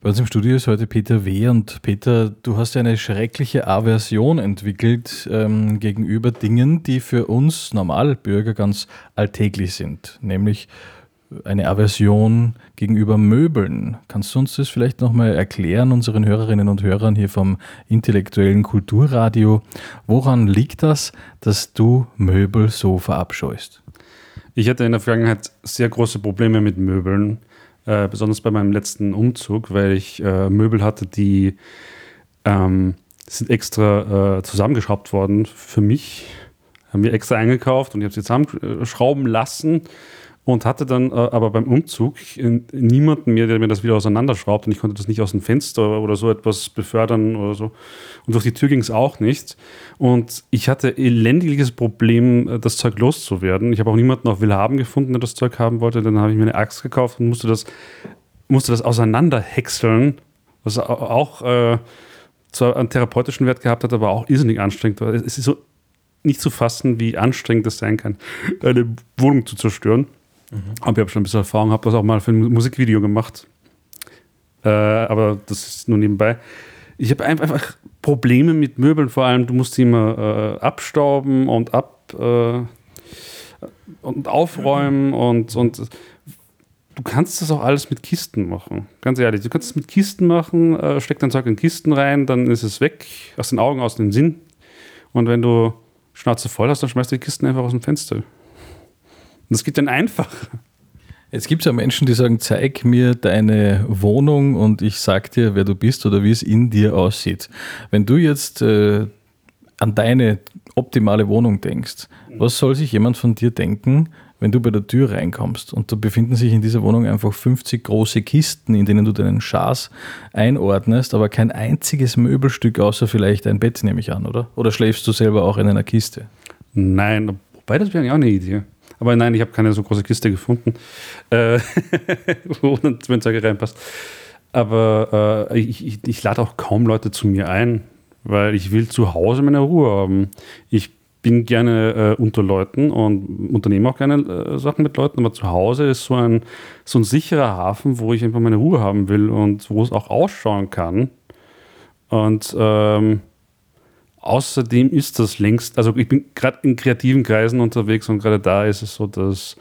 Bei uns im Studio ist heute Peter W. Und Peter, du hast ja eine schreckliche Aversion entwickelt ähm, gegenüber Dingen, die für uns Normalbürger ganz alltäglich sind, nämlich eine Aversion gegenüber Möbeln. Kannst du uns das vielleicht nochmal erklären, unseren Hörerinnen und Hörern hier vom intellektuellen Kulturradio? Woran liegt das, dass du Möbel so verabscheust? Ich hatte in der Vergangenheit sehr große Probleme mit Möbeln äh, besonders bei meinem letzten Umzug, weil ich äh, Möbel hatte, die ähm, sind extra äh, zusammengeschraubt worden für mich. Haben wir extra eingekauft und ich habe sie zusammenschrauben lassen und hatte dann äh, aber beim Umzug niemanden mehr, der mir das wieder auseinanderschraubt und ich konnte das nicht aus dem Fenster oder so etwas befördern oder so. Und durch die Tür ging es auch nicht. Und ich hatte elendiges Problem, äh, das Zeug loszuwerden. Ich habe auch niemanden auf Willhaben gefunden, der das Zeug haben wollte. Dann habe ich mir eine Axt gekauft und musste das, musste das auseinanderhäckseln, was auch äh, zwar einen therapeutischen Wert gehabt hat, aber auch irrsinnig anstrengend war. Es ist so nicht zu fassen, wie anstrengend es sein kann, eine Wohnung zu zerstören. Mhm. Aber ich habe schon ein bisschen Erfahrung, habe das auch mal für ein Musikvideo gemacht. Äh, aber das ist nur nebenbei. Ich habe einfach Probleme mit Möbeln, vor allem du musst sie immer äh, abstauben und ab äh, und aufräumen mhm. und, und du kannst das auch alles mit Kisten machen. Ganz ehrlich, du kannst es mit Kisten machen, äh, steck dein Zeug in Kisten rein, dann ist es weg, aus den Augen, aus dem Sinn. Und wenn du Schnauze voll hast, dann schmeißt du die Kisten einfach aus dem Fenster. Und das geht dann einfach. Jetzt gibt es ja Menschen, die sagen, zeig mir deine Wohnung und ich sag dir, wer du bist oder wie es in dir aussieht. Wenn du jetzt äh, an deine optimale Wohnung denkst, was soll sich jemand von dir denken, wenn du bei der Tür reinkommst und da befinden sich in dieser Wohnung einfach 50 große Kisten, in denen du deinen Schaß einordnest, aber kein einziges Möbelstück außer vielleicht ein Bett, nehme ich an, oder? Oder schläfst du selber auch in einer Kiste? Nein, wobei das wäre ja auch eine Idee. Aber nein, ich habe keine so große Kiste gefunden, äh, wo ein Zwischenzeug reinpasst. Aber äh, ich, ich, ich lade auch kaum Leute zu mir ein, weil ich will zu Hause meine Ruhe haben. Ich bin gerne äh, unter Leuten und unternehme auch gerne äh, Sachen mit Leuten, aber zu Hause ist so ein, so ein sicherer Hafen, wo ich einfach meine Ruhe haben will und wo es auch ausschauen kann. Und ähm, Außerdem ist das längst, also ich bin gerade in kreativen Kreisen unterwegs und gerade da ist es so, dass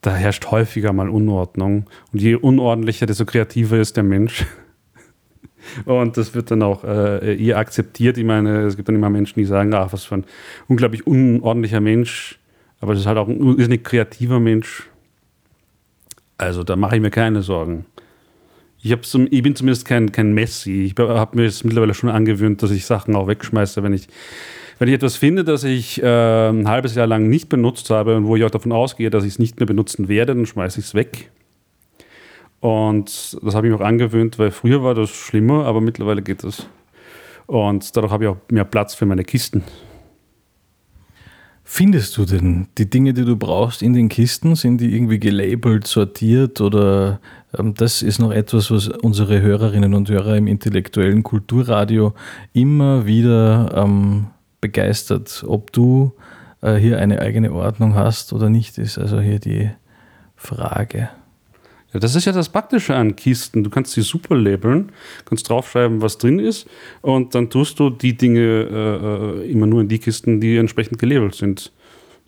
da herrscht häufiger mal Unordnung. Und je unordentlicher, desto kreativer ist der Mensch. Und das wird dann auch äh, eher akzeptiert. Ich meine, es gibt dann immer Menschen, die sagen, ach, was für ein unglaublich unordentlicher Mensch. Aber das ist halt auch ein irrsinnig kreativer Mensch. Also da mache ich mir keine Sorgen. Ich, zum, ich bin zumindest kein, kein Messi. Ich habe mir jetzt mittlerweile schon angewöhnt, dass ich Sachen auch wegschmeiße, wenn ich, wenn ich etwas finde, das ich äh, ein halbes Jahr lang nicht benutzt habe und wo ich auch davon ausgehe, dass ich es nicht mehr benutzen werde, dann schmeiße ich es weg. Und das habe ich mir auch angewöhnt, weil früher war das schlimmer, aber mittlerweile geht das. Und dadurch habe ich auch mehr Platz für meine Kisten. Findest du denn die Dinge, die du brauchst in den Kisten? Sind die irgendwie gelabelt, sortiert oder ähm, das ist noch etwas, was unsere Hörerinnen und Hörer im intellektuellen Kulturradio immer wieder ähm, begeistert, ob du äh, hier eine eigene Ordnung hast oder nicht, ist also hier die Frage. Ja, das ist ja das Praktische an Kisten. Du kannst sie super labeln, kannst draufschreiben, was drin ist und dann tust du die Dinge äh, äh immer nur in die Kisten, die entsprechend gelabelt sind.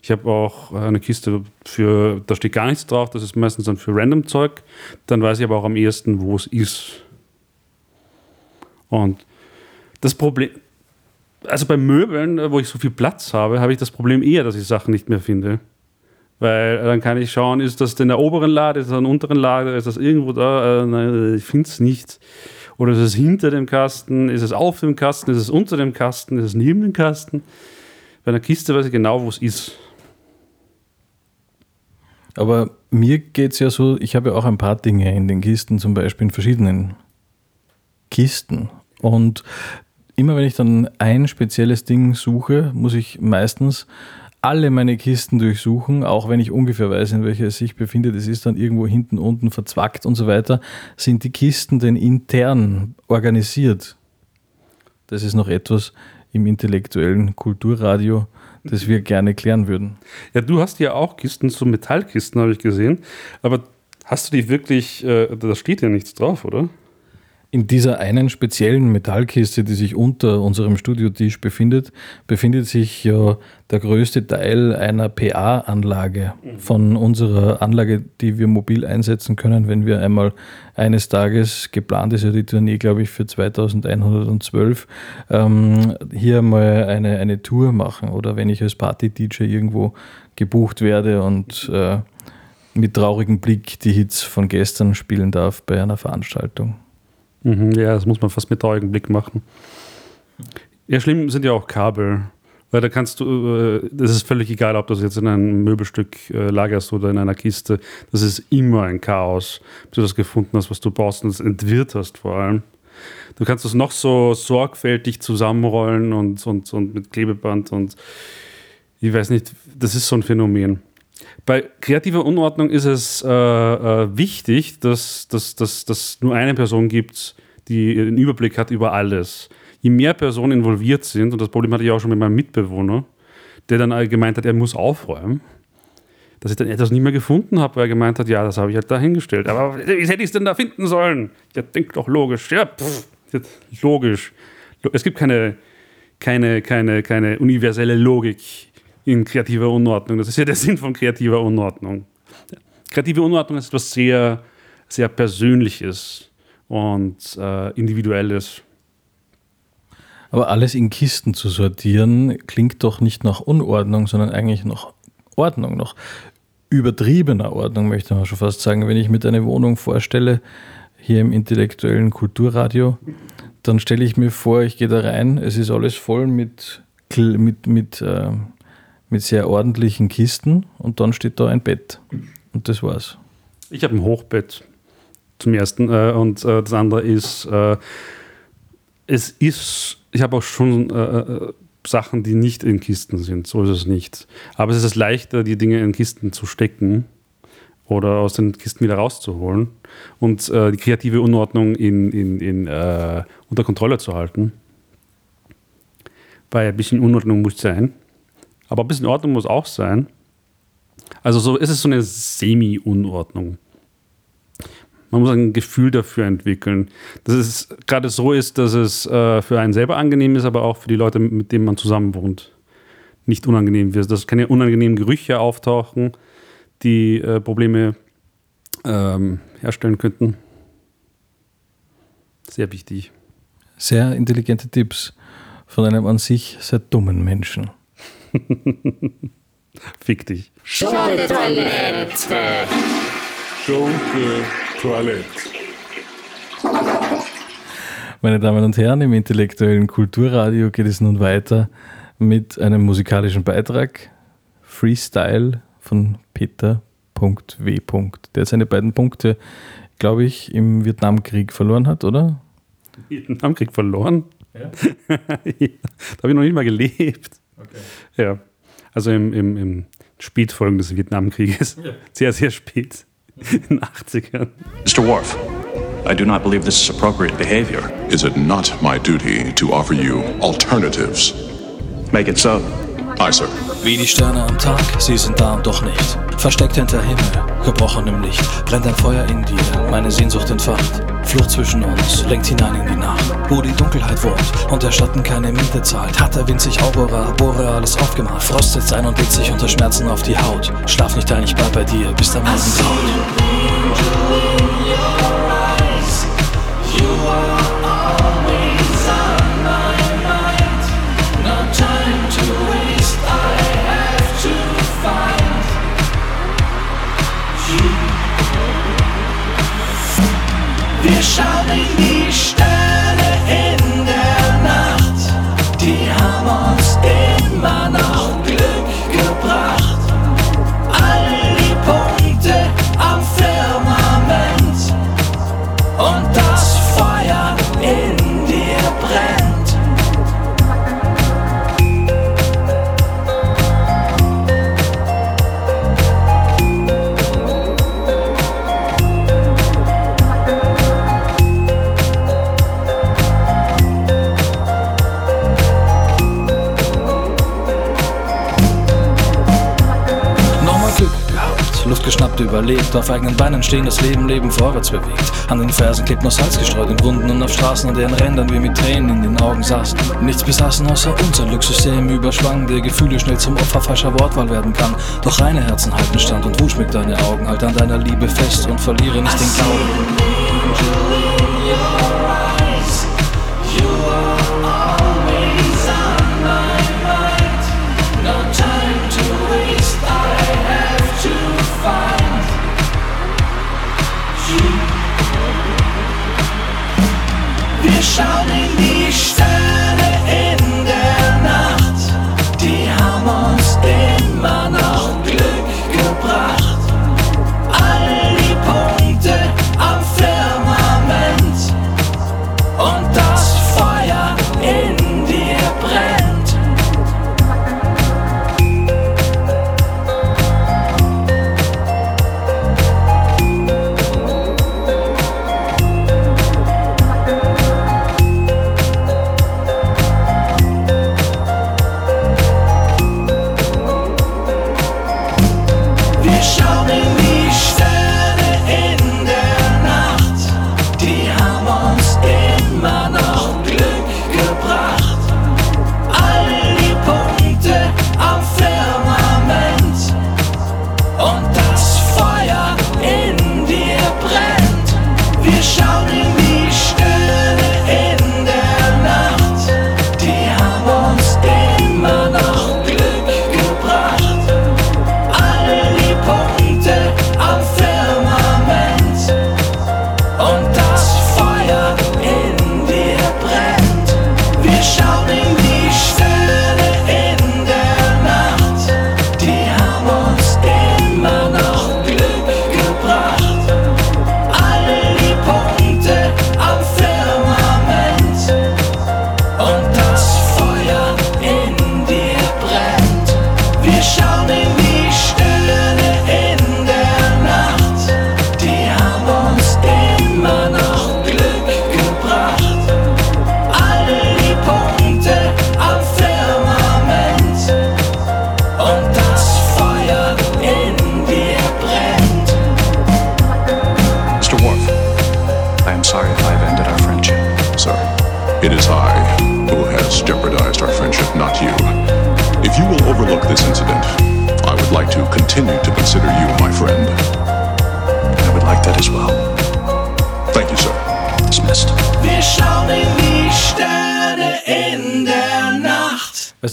Ich habe auch eine Kiste für, da steht gar nichts drauf, das ist meistens dann für random Zeug. Dann weiß ich aber auch am ehesten, wo es ist. Und das Problem, also bei Möbeln, wo ich so viel Platz habe, habe ich das Problem eher, dass ich Sachen nicht mehr finde. Weil dann kann ich schauen, ist das in der oberen Lade, ist das in der unteren Lade, ist das irgendwo da? Äh, nein, ich finde es nicht. Oder ist es hinter dem Kasten? Ist es auf dem Kasten? Ist es unter dem Kasten? Ist es neben dem Kasten? Bei einer Kiste weiß ich genau, wo es ist. Aber mir geht es ja so, ich habe ja auch ein paar Dinge in den Kisten, zum Beispiel in verschiedenen Kisten. Und immer wenn ich dann ein spezielles Ding suche, muss ich meistens alle meine Kisten durchsuchen, auch wenn ich ungefähr weiß, in welcher es sich befindet. Es ist dann irgendwo hinten, unten verzwackt und so weiter. Sind die Kisten denn intern organisiert? Das ist noch etwas im intellektuellen Kulturradio, das wir gerne klären würden. Ja, du hast ja auch Kisten, so Metallkisten habe ich gesehen, aber hast du die wirklich, äh, da steht ja nichts drauf, oder? In dieser einen speziellen Metallkiste, die sich unter unserem Studiotisch befindet, befindet sich ja der größte Teil einer PA-Anlage von unserer Anlage, die wir mobil einsetzen können, wenn wir einmal eines Tages, geplant ist ja die Tournee, glaube ich, für 2112, ähm, hier mal eine, eine Tour machen oder wenn ich als Party-DJ irgendwo gebucht werde und äh, mit traurigem Blick die Hits von gestern spielen darf bei einer Veranstaltung. Mhm, ja, das muss man fast mit traurigem Blick machen. Ja, schlimm sind ja auch Kabel. Weil da kannst du, äh, das ist völlig egal, ob du das jetzt in einem Möbelstück äh, lagerst oder in einer Kiste. Das ist immer ein Chaos, bis du das gefunden hast, was du brauchst und es entwirrt hast vor allem. Du kannst das noch so sorgfältig zusammenrollen und, und, und mit Klebeband und ich weiß nicht, das ist so ein Phänomen. Bei kreativer Unordnung ist es äh, äh, wichtig, dass es dass, dass nur eine Person gibt, die den Überblick hat über alles. Je mehr Personen involviert sind, und das Problem hatte ich auch schon mit meinem Mitbewohner, der dann gemeint hat, er muss aufräumen, dass ich dann etwas nie mehr gefunden habe, weil er gemeint hat, ja, das habe ich halt da hingestellt. Aber wie hätte ich es denn da finden sollen? Ja, denk doch logisch. Ja, pff, logisch. Es gibt keine, keine, keine, keine universelle Logik in kreativer Unordnung. Das ist ja der Sinn von kreativer Unordnung. Kreative Unordnung ist etwas sehr, sehr Persönliches und äh, Individuelles. Aber alles in Kisten zu sortieren, klingt doch nicht nach Unordnung, sondern eigentlich nach Ordnung, nach übertriebener Ordnung, möchte man schon fast sagen. Wenn ich mir eine Wohnung vorstelle, hier im intellektuellen Kulturradio, dann stelle ich mir vor, ich gehe da rein, es ist alles voll mit, mit, mit äh, mit sehr ordentlichen Kisten und dann steht da ein Bett. Und das war's. Ich habe ein Hochbett zum ersten äh, und äh, das andere ist, äh, es ist, ich habe auch schon äh, äh, Sachen, die nicht in Kisten sind, so ist es nicht. Aber es ist leichter, die Dinge in Kisten zu stecken oder aus den Kisten wieder rauszuholen und äh, die kreative Unordnung in, in, in, unter Kontrolle zu halten. Weil ein bisschen Unordnung muss sein. Aber ein bisschen Ordnung muss auch sein. Also so ist es so eine Semi-Unordnung. Man muss ein Gefühl dafür entwickeln. Dass es gerade so ist, dass es äh, für einen selber angenehm ist, aber auch für die Leute, mit denen man zusammen wohnt, nicht unangenehm wird. Dass keine unangenehmen Gerüche auftauchen, die äh, Probleme ähm, herstellen könnten. Sehr wichtig. Sehr intelligente Tipps von einem an sich sehr dummen Menschen. Fick dich. Schunke-Toilette. Schunke-Toilette. Meine Damen und Herren, im intellektuellen Kulturradio geht es nun weiter mit einem musikalischen Beitrag. Freestyle von Peter.w. Der seine beiden Punkte, glaube ich, im Vietnamkrieg verloren hat, oder? Vietnamkrieg verloren? Ja. da habe ich noch nicht mal gelebt. Okay. Ja, also im, im, im Spätfolgen des Vietnamkrieges. Ja. Sehr, sehr spät. In den 80ern. Mr. Worf, I do not believe this is appropriate behavior. Is it not my duty to offer you alternatives? Make it so. Aye, sir. Wie die Sterne am Tag, sie sind da und doch nicht. Versteckt hinter Himmel, gebrochen im Licht. Brennt ein Feuer in dir, meine Sehnsucht entfacht. Flucht zwischen uns, lenkt hinein in die Nacht. Wo die Dunkelheit wohnt und der Schatten keine Miete zahlt. Hat der Wind sich Aurora Borealis aufgemacht. Frost setzt ein und legt sich unter Schmerzen auf die Haut. Schlaf nicht ein, ich bleib bei dir, bis der Morgen graut. Wir schauen die Sterne in der Nacht, die haben uns immer noch überlebt, auf eigenen Beinen stehen, das Leben, Leben vorwärts bewegt. An den Fersen klebt noch Salz gestreut in Wunden und auf Straßen, an deren Rändern wir mit Tränen in den Augen saßen. Nichts besaßen außer unser Glückssystem im Überschwang, der Gefühle schnell zum Opfer falscher Wortwahl werden kann. Doch reine Herzen halten stand und wusch mit deine Augen, halt an deiner Liebe fest und verliere nicht den Glauben. Wir schauen in die Sterne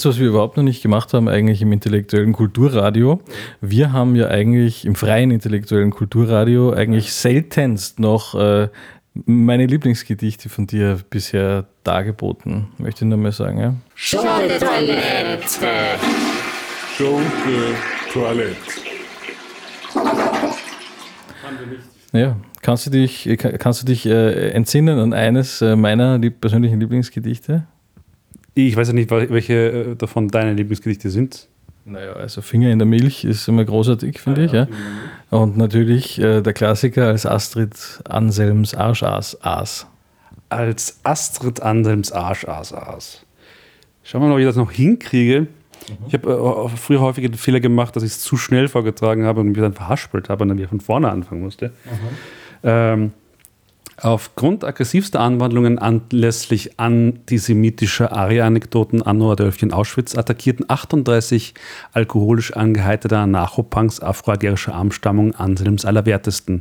Was wir überhaupt noch nicht gemacht haben, eigentlich im intellektuellen Kulturradio? Wir haben ja eigentlich im freien intellektuellen Kulturradio eigentlich seltenst noch äh, meine Lieblingsgedichte von dir bisher dargeboten, möchte ich nur mal sagen. Ja? Schunke Toilette. Ja, kannst du dich, äh, kannst du dich äh, entsinnen an eines äh, meiner lieb persönlichen Lieblingsgedichte? Ich weiß ja nicht, welche äh, davon deine Lieblingsgedichte sind. Naja, also Finger in der Milch ist immer großartig, finde ich. Ja. Und natürlich äh, der Klassiker als Astrid Anselms Arsch aß. aß. Als Astrid Anselms Arsch aß aß. Schauen wir mal, ob ich das noch hinkriege. Ich habe äh, früher häufig den Fehler gemacht, dass ich es zu schnell vorgetragen habe und mich dann verhaspelt habe und dann wieder von vorne anfangen musste. Ähm, aufgrund aggressivster Anwandlungen anlässlich antisemitischer Aria-Anekdoten anno Adolfchen Auschwitz attackierten 38 alkoholisch angeheiterte Anarcho-Punks afroagerischer Armstammung Anselms Allerwertesten.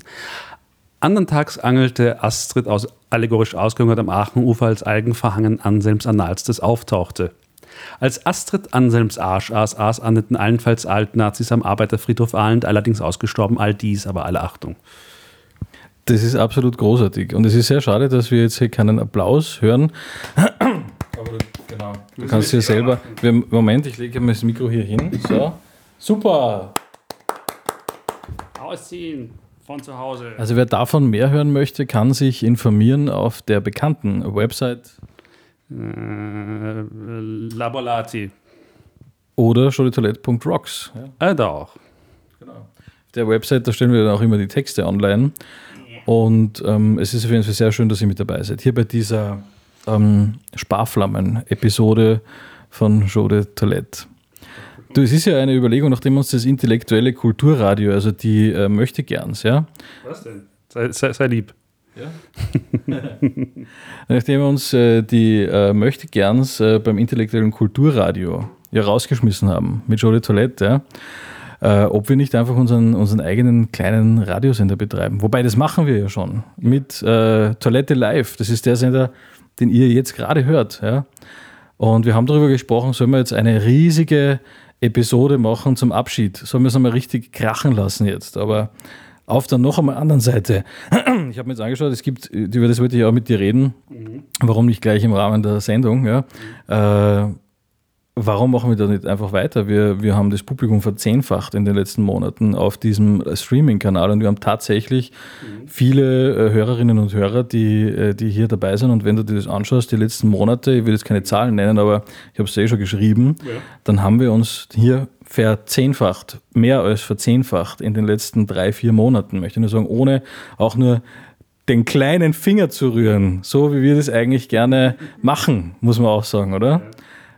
Andern Tags angelte Astrid aus allegorisch ausgehungert am Aachenufer, als Algenverhangen Anselms Analstes auftauchte. Als Astrid Anselms Arsch aß, aß ahndeten allenfalls Altnazis am Arbeiterfriedhof Ahlend, allerdings ausgestorben, all dies, aber alle Achtung. Das ist absolut großartig. Und es ist sehr schade, dass wir jetzt hier keinen Applaus hören. Aber genau. Du kannst hier selber. Wir, Moment, ich lege mal das Mikro hier hin. So. Super. Ausziehen von zu Hause. Also wer davon mehr hören möchte, kann sich informieren auf der bekannten Website Äh, Labolati. oder showdetoilette.rocks. Ja. Äh, da auch. Auf der Website, da stellen wir dann auch immer die Texte online. Und ähm, es ist auf jeden Fall sehr schön, dass ihr mit dabei seid. Hier bei dieser ähm, Sparflammen-Episode von Show de Toilette. Du, es ist ja eine Überlegung, nachdem uns das intellektuelle Kulturradio, also die äh, möchte gerns, ja, Was denn? Sei, sei, sei lieb. nachdem wir uns äh, die äh, möchte gerns äh, beim intellektuellen Kulturradio ja rausgeschmissen haben mit Joli Toilette, ja, äh, ob wir nicht einfach unseren, unseren eigenen kleinen Radiosender betreiben. Wobei, das machen wir ja schon mit äh, Toilette Live. Das ist der Sender, den ihr jetzt gerade hört. Ja. Und wir haben darüber gesprochen, sollen wir jetzt eine riesige Episode machen zum Abschied? Sollen wir es einmal richtig krachen lassen jetzt? Aber auf der noch einmal anderen Seite. Ich habe mir jetzt angeschaut, es gibt, über das wollte ich auch mit dir reden, warum nicht gleich im Rahmen der Sendung, ja. Äh, warum machen wir da nicht einfach weiter? Wir, wir haben das Publikum verzehnfacht in den letzten Monaten auf diesem Streaming-Kanal und wir haben tatsächlich viele äh, Hörerinnen und Hörer, die, äh, die hier dabei sind. Und wenn du dir das anschaust, die letzten Monate, ich will jetzt keine Zahlen nennen, aber ich habe es eh schon geschrieben, dann haben wir uns hier verzehnfacht, mehr als verzehnfacht in den letzten drei, vier Monaten, möchte ich nur sagen, ohne auch nur den kleinen Finger zu rühren, so wie wir das eigentlich gerne machen, muss man auch sagen, oder?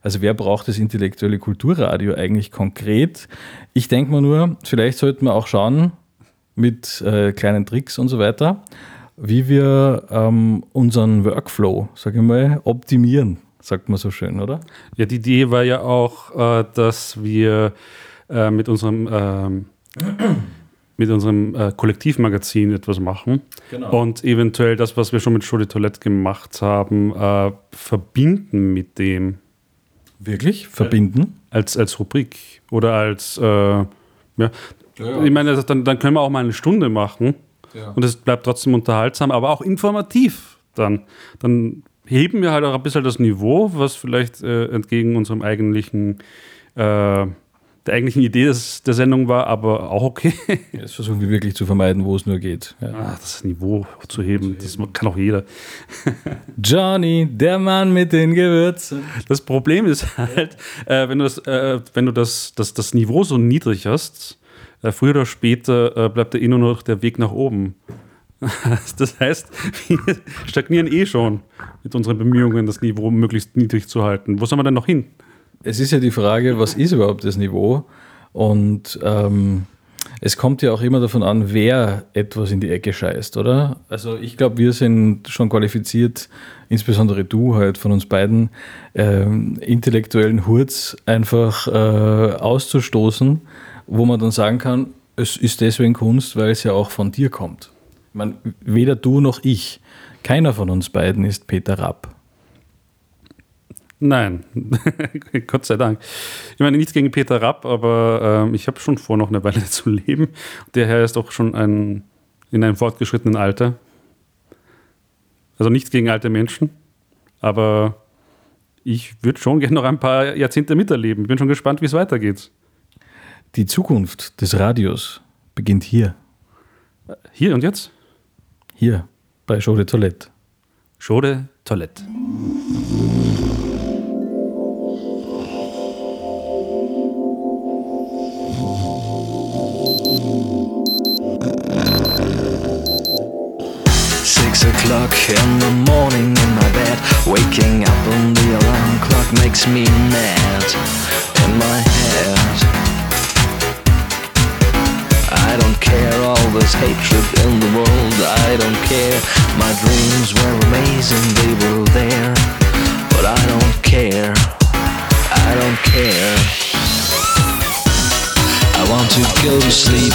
Also wer braucht das intellektuelle Kulturradio eigentlich konkret? Ich denke mal nur, vielleicht sollten wir auch schauen mit äh, kleinen Tricks und so weiter, wie wir ähm, unseren Workflow, sage ich mal, optimieren, sagt man so schön, oder? Ja, die Idee war ja auch, äh, dass wir äh, mit unserem, ähm, mit unserem äh, Kollektivmagazin etwas machen Genau. und eventuell das, was wir schon mit Show de Toilette gemacht haben, äh, verbinden mit dem Wirklich? Verbinden? als, als Rubrik oder als, äh, ja. Ich meine, dann, dann können wir auch mal eine Stunde machen und es bleibt trotzdem unterhaltsam, aber auch informativ dann. Dann heben wir halt auch ein bisschen das Niveau, was vielleicht äh, entgegen unserem eigentlichen, äh, der eigentlichen Idee des, der Sendung war, aber auch okay. Das versuchen wir wirklich zu vermeiden, wo es nur geht. Ja. Ah, das Niveau zu heben, das kann auch jeder. Johnny, der Mann mit den Gewürzen. Das Problem ist halt, äh, wenn du, das, äh, wenn du das, das, das Niveau so niedrig hast, äh, früher oder später äh, bleibt da eh nur noch der Weg nach oben. Das heißt, wir stagnieren eh schon mit unseren Bemühungen, das Niveau möglichst niedrig zu halten. Wo soll man denn noch hin? Es ist ja die Frage, was ist überhaupt das Niveau? Und ähm, es kommt ja auch immer davon an, wer etwas in die Ecke scheißt, oder? Also ich glaube, wir sind schon qualifiziert, insbesondere du halt von uns beiden, ähm, intellektuellen Hurz einfach äh, auszustoßen, wo man dann sagen kann, es ist deswegen Kunst, weil es ja auch von dir kommt. Ich meine, weder du noch ich, keiner von uns beiden ist Peter Rapp. Nein, Gott sei Dank. Ich meine, nichts gegen Peter Rapp, aber ähm, ich habe schon vor, noch eine Weile zu leben. Der Herr ist auch schon ein, in einem fortgeschrittenen Alter. Also nichts gegen alte Menschen, aber ich würde schon gerne noch ein paar Jahrzehnte miterleben. Ich bin schon gespannt, wie es weitergeht. Die Zukunft des Radios beginnt hier. Hier und jetzt? Hier bei Show de Toilette. Schode Toilette. In the morning in my bed. Waking up on the alarm clock makes me mad In my head. I don't care all this hatred in the world. I don't care. My dreams were amazing, they were there. But I don't care. I don't care. I want to go to sleep.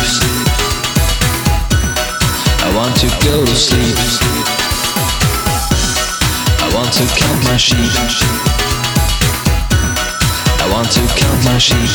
I want to go to sleep. To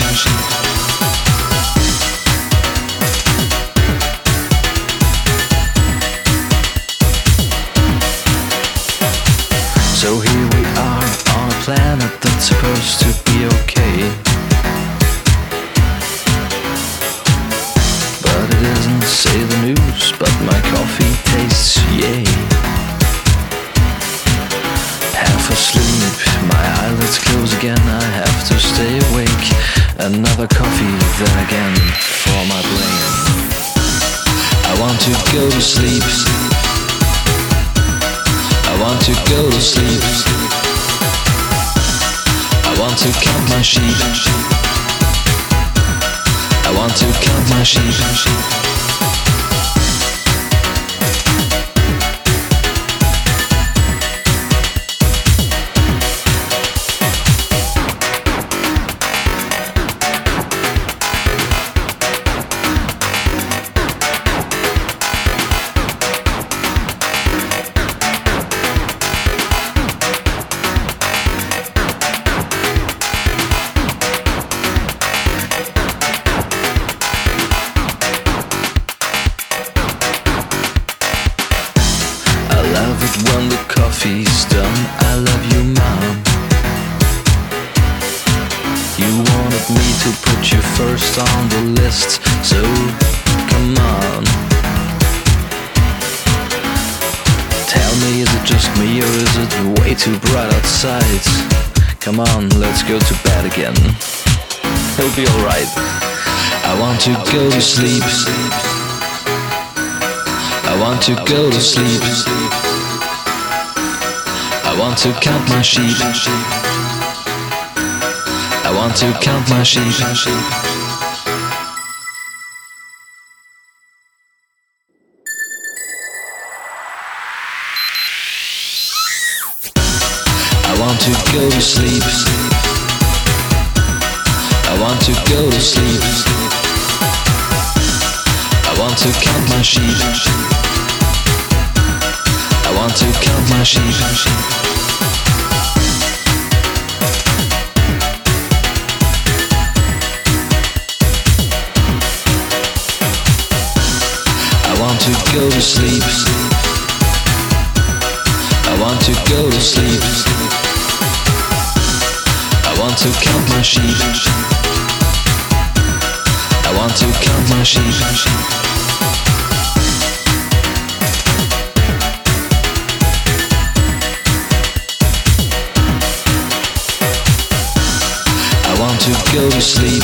go to sleep. I want to go to sleep. I want to count my sheep. I want to count my sheep. Go to sleep.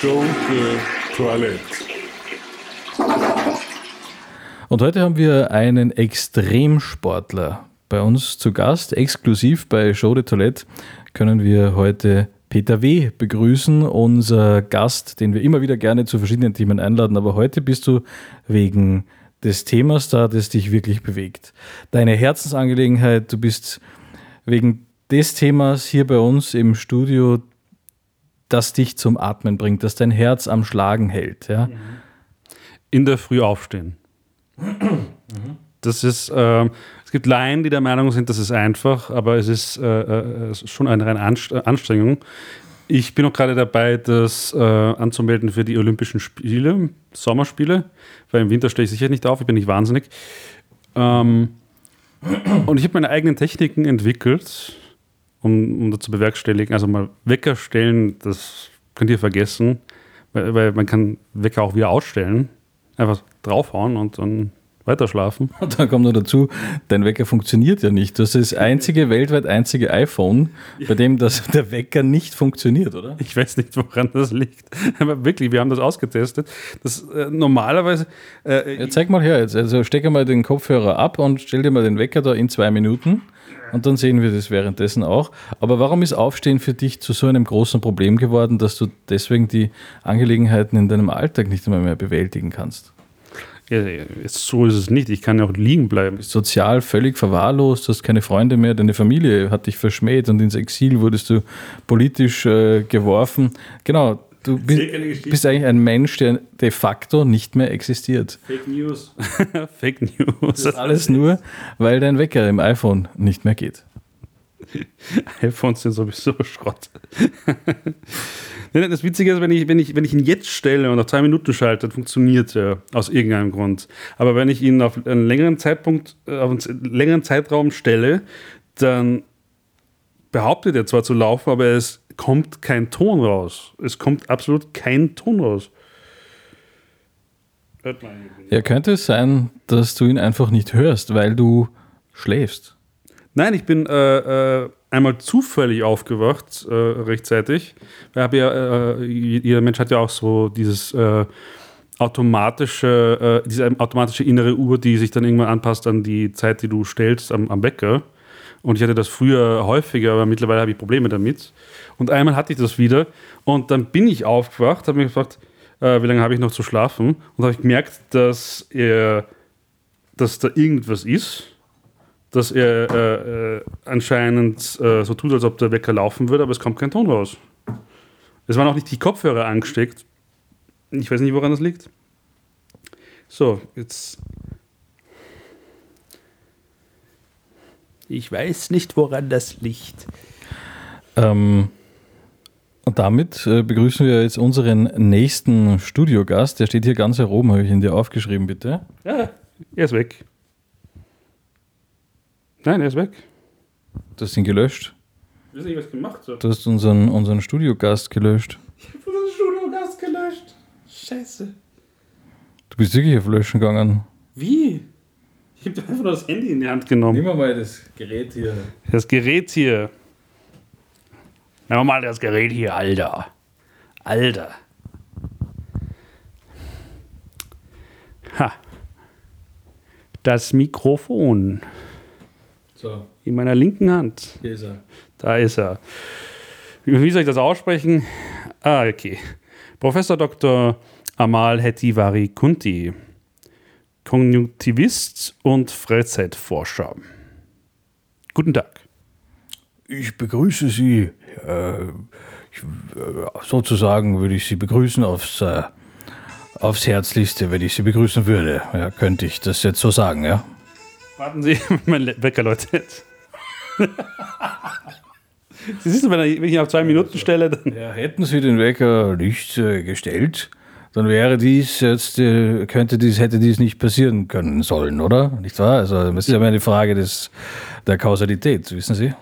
Schunke Toilette. Und heute haben wir einen Extremsportler bei uns zu Gast. Exklusiv bei Show de Toilette können wir heute Peter W. begrüßen, unser Gast, den wir immer wieder gerne zu verschiedenen Themen einladen. Aber heute bist du wegen des Themas da, das dich wirklich bewegt. Deine Herzensangelegenheit, du bist wegen des Themas hier bei uns im Studio, das dich zum Atmen bringt, das dein Herz am Schlagen hält. Ja? in der Früh aufstehen. Das ist, ähm, es gibt Laien, die der Meinung sind, das ist einfach, aber es ist äh, äh, schon eine reine Anst Anstrengung. Ich bin auch gerade dabei, das äh, anzumelden für die Olympischen Spiele, Sommerspiele, weil im Winter stehe ich sicher nicht auf, ich bin nicht wahnsinnig. Ähm, und ich habe meine eigenen Techniken entwickelt, um, um das zu bewerkstelligen. Also mal Wecker stellen, das könnt ihr vergessen, weil, weil man kann Wecker auch wieder ausstellen. Einfach draufhauen und dann weiter schlafen. Und dann kommt noch dazu, dein Wecker funktioniert ja nicht. Das ist das einzige, weltweit einzige iPhone, bei dem das, der Wecker nicht funktioniert, oder? Ich weiß nicht, woran das liegt. Aber wirklich, wir haben das ausgetestet. Das äh, normalerweise. Äh, Ja, zeig mal her jetzt. Also stecke mal den Kopfhörer ab und stell dir mal den Wecker da in zwei Minuten. Und dann sehen wir das währenddessen auch. Aber warum ist Aufstehen für dich zu so einem großen Problem geworden, dass du deswegen die Angelegenheiten in deinem Alltag nicht einmal mehr bewältigen kannst? Ja, so ist es nicht. Ich kann ja auch liegen bleiben. Sozial völlig verwahrlost, hast keine Freunde mehr, deine Familie hat dich verschmäht und ins Exil wurdest du politisch äh, geworfen. Genau, du bist, bist eigentlich ein Mensch, der de facto nicht mehr existiert. Fake News. Fake News. Das ist alles nur, weil dein Wecker im iPhone nicht mehr geht. iPhones sind sowieso Schrott. Das Witzige ist, wenn ich, wenn, ich, wenn ich ihn jetzt stelle und nach zwei Minuten schalte, dann funktioniert er aus irgendeinem Grund. Aber wenn ich ihn auf einen längeren Zeitpunkt, äh, auf einen längeren Zeitraum stelle, dann behauptet er zwar zu laufen, aber es kommt kein Ton raus. Es kommt absolut kein Ton raus. Ja, könnte es sein, dass du ihn einfach nicht hörst, weil du schläfst? Nein, ich bin äh, äh, einmal zufällig aufgewacht, äh, rechtzeitig. Wir ja, äh, jeder Mensch hat ja auch so dieses äh, automatische, äh, diese automatische innere Uhr, die sich dann irgendwann anpasst an die Zeit, die du stellst am, am Wecker. Und ich hatte das früher häufiger, aber mittlerweile habe ich Probleme damit. Und einmal hatte ich das wieder und dann bin ich aufgewacht, habe mir gefragt, äh, wie lange habe ich noch zu schlafen? Und habe ich gemerkt, dass er, dass da irgendwas ist, dass er äh, äh, anscheinend äh, so tut, als ob der Wecker laufen würde, aber es kommt kein Ton raus. Es waren auch nicht die Kopfhörer angesteckt. Ich weiß nicht, woran das liegt. So, jetzt. Ich weiß nicht, woran das liegt. Ähm, und damit äh, begrüßen wir jetzt unseren nächsten Studiogast. Der steht hier ganz hier oben, habe ich ihn dir aufgeschrieben, bitte. Ja, er ist weg. Nein, er ist weg. Du hast ihn gelöscht. Ich weiß nicht, was gemacht hat. Du hast unseren, unseren Studiogast gelöscht. Ich habe das Studiogast gelöscht. Scheiße. Du bist wirklich auf Löschen gegangen. Wie? Ich habe einfach nur das Handy in die Hand genommen. wir mal das Gerät hier. Das Gerät hier. Nehmen wir mal das Gerät hier, Alter. Alter. Ha. Das Mikrofon So, in meiner linken Hand. hier ist er. Da ist er. Wie soll ich das aussprechen? Ah, okay. Professor Dr. Amal Hetivari Kunti, Konjunktivist und Freizeitforscher. Guten Tag. Ich begrüße Sie. Äh, ich, äh, sozusagen würde ich Sie begrüßen aufs, äh, aufs Herzlichste, wenn ich Sie begrüßen würde. Ja, könnte ich das jetzt so sagen, ja? Warten Sie, mein Wecker läutet. Sie siehst, wenn ich ihn auf zwei Minuten stelle, dann. Ja, hätten Sie den Wecker nicht äh, gestellt, dann wäre dies jetzt, äh, könnte dies, hätte dies nicht passieren können sollen, oder? Nicht wahr? Also, es ist ja immer eine Frage des, der Kausalität, wissen Sie?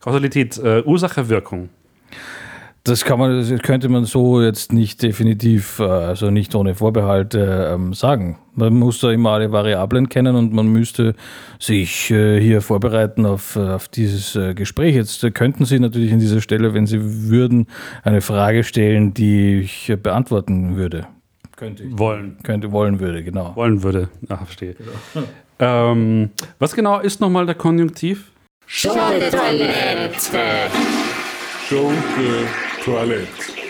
Kausalität, äh, Ursache, Wirkung. Das kann man, das könnte man so jetzt nicht definitiv, äh, also nicht ohne Vorbehalte ähm, sagen. Man muss da immer alle Variablen kennen und man müsste sich äh, hier vorbereiten auf, äh, auf dieses äh, Gespräch. Jetzt äh, könnten Sie natürlich an dieser Stelle, wenn Sie würden, eine Frage stellen, die ich äh, beantworten würde. Könnte ich. Wollen. Könnte, wollen würde, genau. Wollen würde. Ah, verstehe. Ähm, was genau ist nochmal der Konjunktiv? Schunke Toilette.